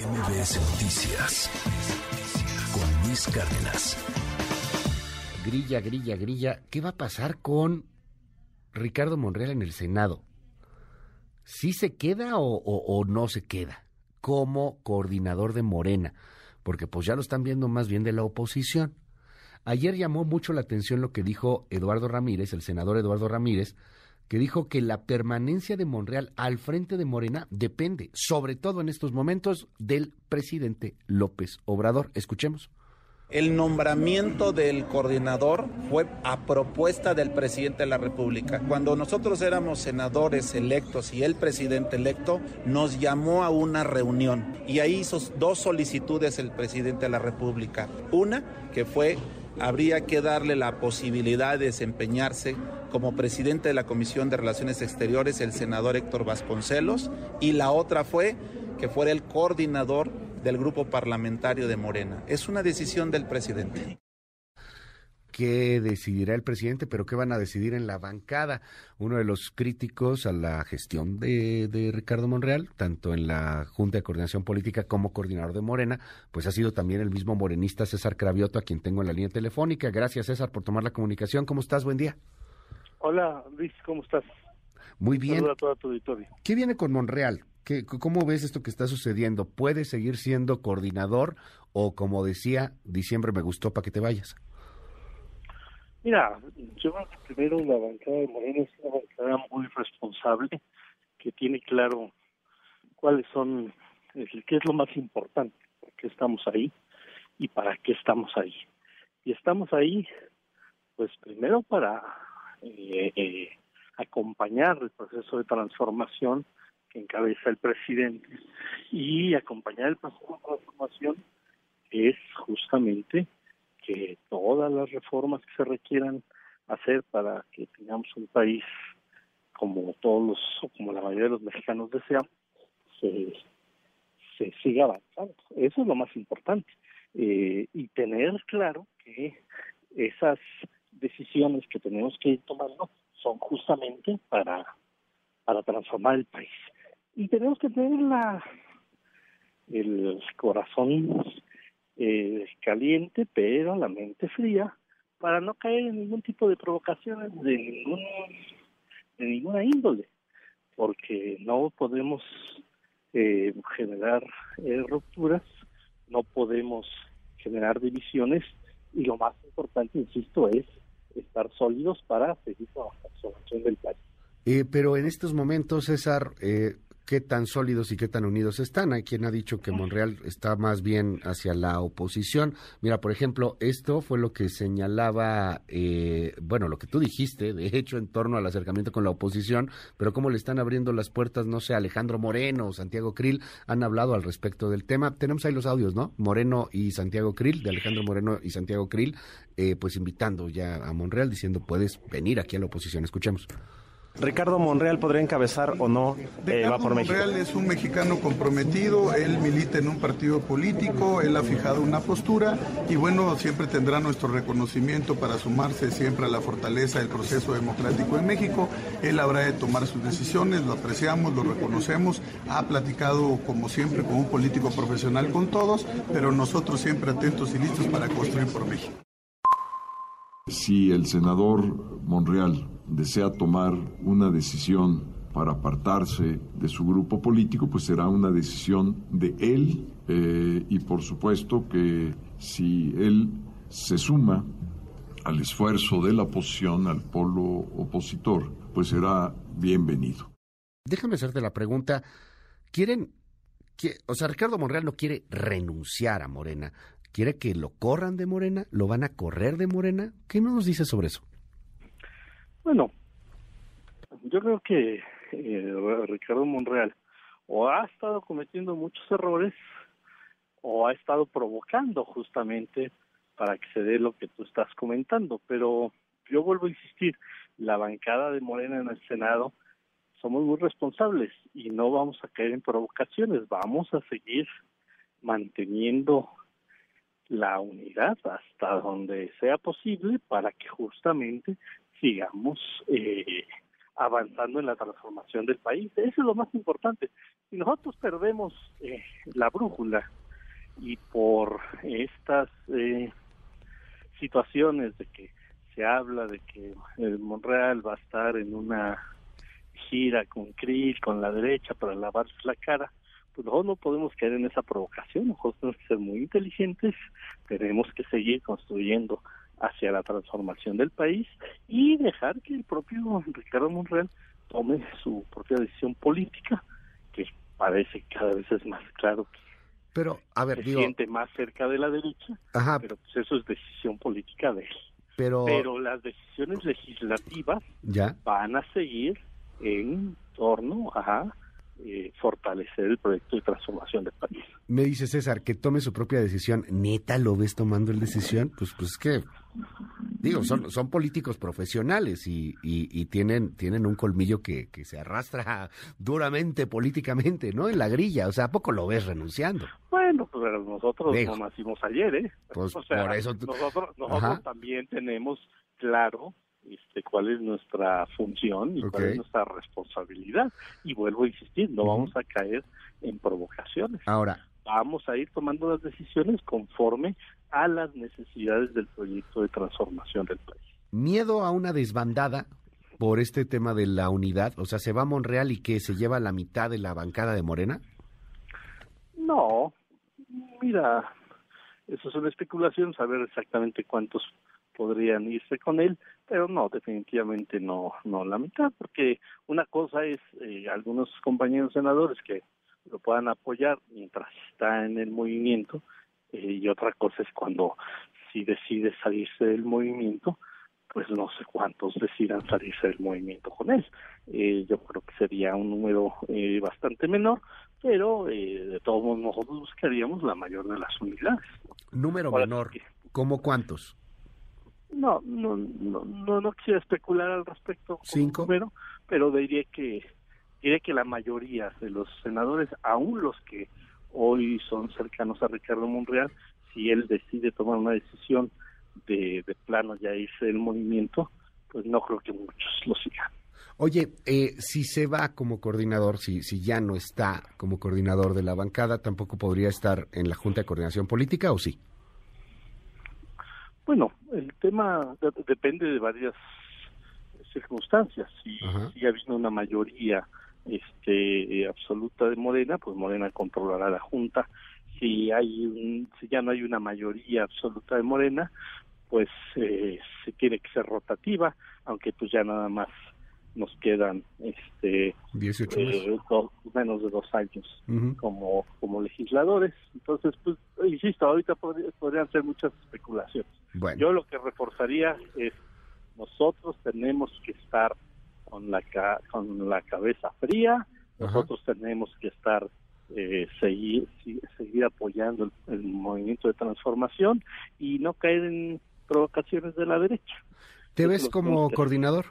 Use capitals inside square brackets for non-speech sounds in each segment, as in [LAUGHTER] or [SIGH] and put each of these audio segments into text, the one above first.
MBS Noticias con Luis Cárdenas. Grilla, grilla, grilla. ¿Qué va a pasar con Ricardo Monreal en el Senado? ¿Sí se queda o, no se queda como coordinador de Morena? Porque pues ya lo están viendo más bien de la oposición. Ayer llamó mucho la atención lo que dijo Eduardo Ramírez, el senador Eduardo Ramírez, que dijo que la permanencia de Monreal al frente de Morena depende, sobre todo en estos momentos, del presidente López Obrador. Escuchemos. El nombramiento del coordinador fue a propuesta del presidente de la República. Cuando nosotros éramos senadores electos y el presidente electo nos llamó a una reunión y ahí hizo dos solicitudes el presidente de la República. Una que fue habría que darle la posibilidad de desempeñarse como presidente de la Comisión de Relaciones Exteriores el senador Héctor Vasconcelos y la otra fue que fuera el coordinador del grupo parlamentario de Morena. Es una decisión del presidente qué decidirá el presidente, pero qué van a decidir en la bancada. Uno de los críticos a la gestión de, Ricardo Monreal, tanto en la Junta de Coordinación Política como coordinador de Morena, pues ha sido también el mismo morenista César Cravioto, a quien tengo en la línea telefónica. Gracias, César, por tomar la comunicación. ¿Cómo estás? Buen día. Hola, Luis, ¿cómo estás? Muy bien. Saluda a toda tu auditorio. ¿Qué viene con Monreal? ¿Qué, ¿Cómo ves esto que está sucediendo? ¿Puede seguir siendo coordinador o, como decía, diciembre me gustó para que te vayas? Mira, yo creo que primero la bancada de Morena es una bancada muy responsable, que tiene claro cuáles son, qué es lo más importante, por qué estamos ahí y para qué estamos ahí. Y estamos ahí, pues primero para eh, eh, acompañar el proceso de transformación que encabeza el presidente y acompañar el proceso de transformación es justamente que todas las reformas que se requieran hacer para que tengamos un país como todos los, o como la mayoría de los mexicanos desean, se, se siga avanzando. Eso es lo más importante. Eh, y tener claro que esas decisiones que tenemos que ir tomando son justamente para, para transformar el país. Y tenemos que tener la, el corazón eh, caliente, pero la mente fría, para no caer en ningún tipo de provocaciones de, ningún, de ninguna índole, porque no podemos eh, generar eh, rupturas, no podemos generar divisiones y lo más importante, insisto, es estar sólidos para seguir con la transformación del país. Eh, pero en estos momentos, César, eh, qué tan sólidos y qué tan unidos están. Hay quien ha dicho que Monreal está más bien hacia la oposición. Mira, por ejemplo, esto fue lo que señalaba, eh, bueno, lo que tú dijiste, de hecho, en torno al acercamiento con la oposición, pero cómo le están abriendo las puertas, no sé, Alejandro Moreno Santiago Krill han hablado al respecto del tema. Tenemos ahí los audios, ¿no? Moreno y Santiago Krill, de Alejandro Moreno y Santiago Krill, eh, pues invitando ya a Monreal, diciendo, puedes venir aquí a la oposición. Escuchemos. Ricardo Monreal podría encabezar o no eh, va por México. Monreal es un mexicano comprometido, él milita en un partido político, él ha fijado una postura y bueno, siempre tendrá nuestro reconocimiento para sumarse siempre a la fortaleza del proceso democrático en México. Él habrá de tomar sus decisiones, lo apreciamos, lo reconocemos, ha platicado como siempre con un político profesional con todos, pero nosotros siempre atentos y listos para construir por México. Si el senador Monreal desea tomar una decisión para apartarse de su grupo político, pues será una decisión de él eh, y por supuesto que si él se suma al esfuerzo de la oposición, al polo opositor, pues será bienvenido. Déjame hacerte la pregunta. ¿Quieren, o sea, Ricardo Monreal no quiere renunciar a Morena, quiere que lo corran de Morena, lo van a correr de Morena? ¿Qué nos dice sobre eso? Bueno, yo creo que eh, Ricardo Monreal o ha estado cometiendo muchos errores o ha estado provocando justamente para que se dé lo que tú estás comentando. Pero yo vuelvo a insistir, la bancada de Morena en el Senado somos muy responsables y no vamos a caer en provocaciones, vamos a seguir manteniendo la unidad hasta donde sea posible para que justamente sigamos eh, avanzando en la transformación del país. Eso es lo más importante. Si nosotros perdemos eh, la brújula y por estas eh, situaciones de que se habla de que el Monreal va a estar en una gira con Cris, con la derecha para lavarse la cara, pues nosotros no podemos caer en esa provocación, nosotros tenemos que ser muy inteligentes, tenemos que seguir construyendo hacia la transformación del país y dejar que el propio Ricardo Monreal tome su propia decisión política, que parece cada vez es más claro que pero, a ver, se digo, siente más cerca de la derecha, Ajá. pero pues eso es decisión política de él. pero, Pero las decisiones legislativas ya, van a seguir en torno a eh, fortalecer el proyecto de transformación del país. me dice César que tome su propia decisión. ¿Neta lo ves tomando el decisión? Pues, pues es que, digo, son, son políticos profesionales y, y, y tienen, tienen un colmillo que, que se arrastra [LAUGHS] duramente políticamente, ¿no? En la grilla, o sea, ¿a poco lo ves renunciando? Bueno, pues nosotros Digo. no nacimos ayer, ¿eh? Pues, [LAUGHS] o sea, por eso nosotros, nosotros Ajá. también tenemos claro este, cuál es nuestra función y cuál es nuestra responsabilidad. Y vuelvo a insistir, no vamos a caer en provocaciones. Ahora, Vamos a ir tomando las decisiones conforme a las necesidades del proyecto de transformación del país. miedo a una desbandada por este tema de la unidad, o sea, se va a Monreal y que se lleva la mitad de la bancada de Morena. No, mira, eso es una especulación, saber exactamente cuántos podrían irse con él, pero no, definitivamente no, no la mitad, porque una cosa es eh, algunos compañeros senadores que lo puedan apoyar mientras está en el movimiento, eh, y otra cosa es cuando si decide salirse del movimiento, pues no sé cuántos decidan salirse del movimiento con él. Eh, yo creo que sería un número eh, bastante menor, pero eh, de todos modos nosotros buscaríamos la mayor de las unidades. Número Ahora, menor, ¿cómo cuántos? No, no, no, no, no quisiera especular al respecto con ¿Cinco? número, pero diría que diría que la mayoría de los senadores, aún los que hoy son cercanos a Ricardo Monreal, si él decide tomar una decisión de, de plano ya irse del movimiento, pues no creo que muchos lo sigan. Oye, eh, si se va como coordinador, si, si ya no está como coordinador de la bancada, tampoco podría estar en la Junta de Coordinación Política, ¿o sí? Bueno, el tema de- depende de varias circunstancias. Si, Ajá. si ha habido una mayoría este, absoluta de Morena, pues Morena controlará la Junta. Si hay un, si ya no hay una mayoría absoluta de Morena, pues eh, se tiene que ser rotativa, aunque pues ya nada más nos quedan este 18 meses. eh, menos de dos años como como legisladores. Entonces, pues insisto, ahorita podría- podrían ser muchas especulaciones. Bueno, Yo lo que reforzaría es nosotros tenemos que estar con la ca- con la cabeza fría, nosotros tenemos que estar eh, seguir seguir apoyando el, el movimiento de transformación y no caer en provocaciones de la derecha. ¿te ves como coordinador?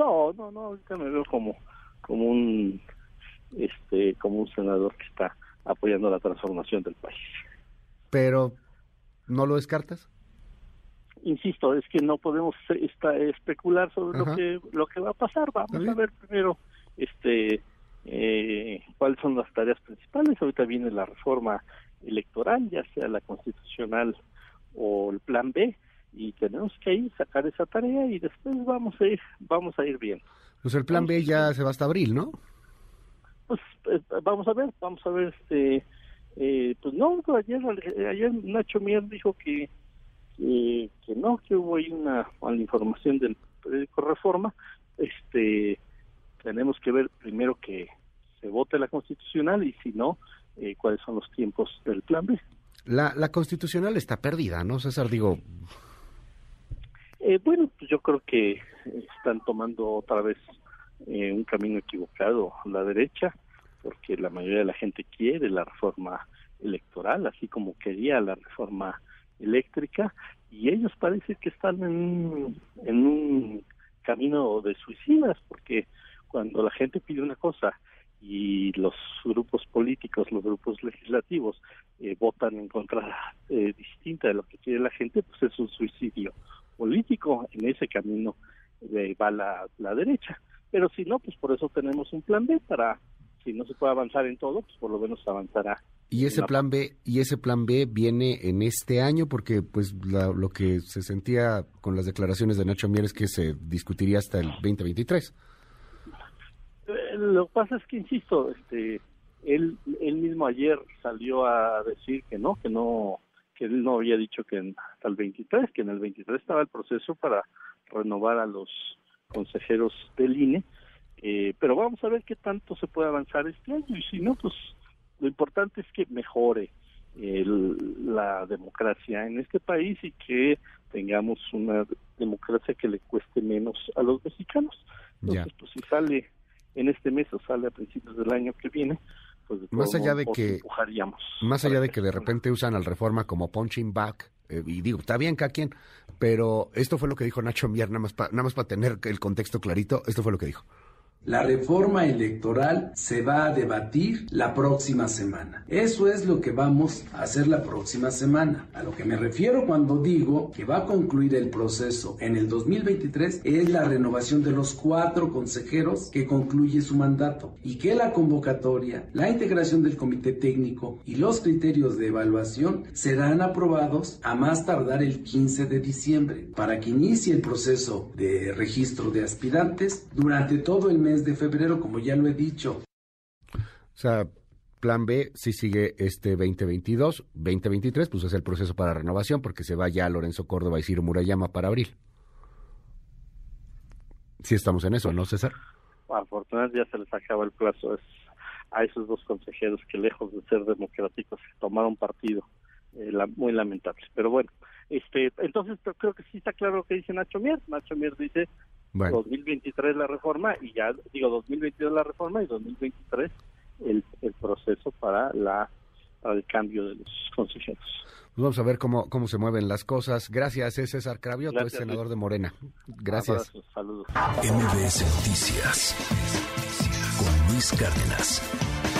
No, no, no, ahorita me veo como como un este como un senador que está apoyando la transformación del país. Pero, ¿no lo descartas? insisto, es que no podemos esta- especular sobre Ajá. lo que lo que va a pasar. Vamos a ver primero este eh, cuáles son las tareas principales. Ahorita viene la reforma electoral, ya sea la constitucional o el plan B, y tenemos que ir sacar esa tarea y después vamos a ir vamos a ir bien. Pues el plan B ya se va hasta abril, ¿no? Pues eh, vamos a ver, vamos a ver este eh, pues no, ayer ayer Nacho Mier dijo que que, que no, que hubo ahí una mala información del periódico Reforma. Este, tenemos que ver primero que se vote la constitucional y si no, eh, cuáles son los tiempos del plan B. La, la constitucional está perdida, ¿no, César? Digo, Eh, bueno, pues yo creo que están tomando otra vez eh, un camino equivocado la derecha, porque la mayoría de la gente quiere la reforma electoral, así como quería la reforma eléctrica, y ellos parece que están en, en un camino de suicidas, porque cuando la gente pide una cosa y los grupos políticos, los grupos legislativos eh, votan en contra eh, distinta de lo que quiere la gente, pues es un suicidio político. En ese camino eh, va la, la derecha. Pero si no, pues por eso tenemos un plan B para, si no se puede avanzar en todo, pues por lo menos avanzará y ese plan B y ese plan B viene en este año porque pues lo que se sentía con las declaraciones de Nacho Mier es que se discutiría hasta el 2023. Eh, lo que pasa es que insisto, este él él mismo ayer salió a decir que no, que no que él no había dicho que hasta el 23, que en el 23 estaba el proceso para renovar a los consejeros del INE, eh, pero vamos a ver qué tanto se puede avanzar este año y si no, pues lo importante es que mejore la democracia en este país y que tengamos una democracia que le cueste menos a los mexicanos. Entonces, pues si sale en este mes o sale a principios del año que viene, pues más allá de que más allá de que de repente usan al reforma como punching back eh, y digo está bien cada quien pero esto fue lo que dijo Nacho Mier nada más para nada más para tener el contexto clarito esto fue lo que dijo la reforma electoral se va a debatir la próxima semana. Eso es lo que vamos a hacer la próxima semana. A lo que me refiero cuando digo que va a concluir el proceso en el 2023 es la renovación de los cuatro consejeros que concluye su mandato y que la convocatoria, la integración del comité técnico y los criterios de evaluación serán aprobados a más tardar el 15 de diciembre para que inicie el proceso de registro de aspirantes durante todo el mes de febrero, como ya lo he dicho. O sea, plan B si sigue este 2022, 2023, pues es el proceso para renovación porque se va ya Lorenzo Córdoba y Ciro Murayama para abril. Si estamos en eso, ¿no, César? Afortunadamente ya se les acaba el plazo a esos dos consejeros que lejos de ser democráticos tomaron partido. Eh, muy lamentable. Pero bueno, este entonces creo que sí está claro lo que dice Nacho Mier. Nacho Mier dice 2023 la reforma y ya digo 2022 la reforma y 2023 el, el proceso para la para el cambio de los consejeros. Pues vamos a ver cómo, cómo se mueven las cosas. Gracias, es César Cravioto, es senador de Morena. Gracias. saludos. MBS Noticias con Luis Cárdenas.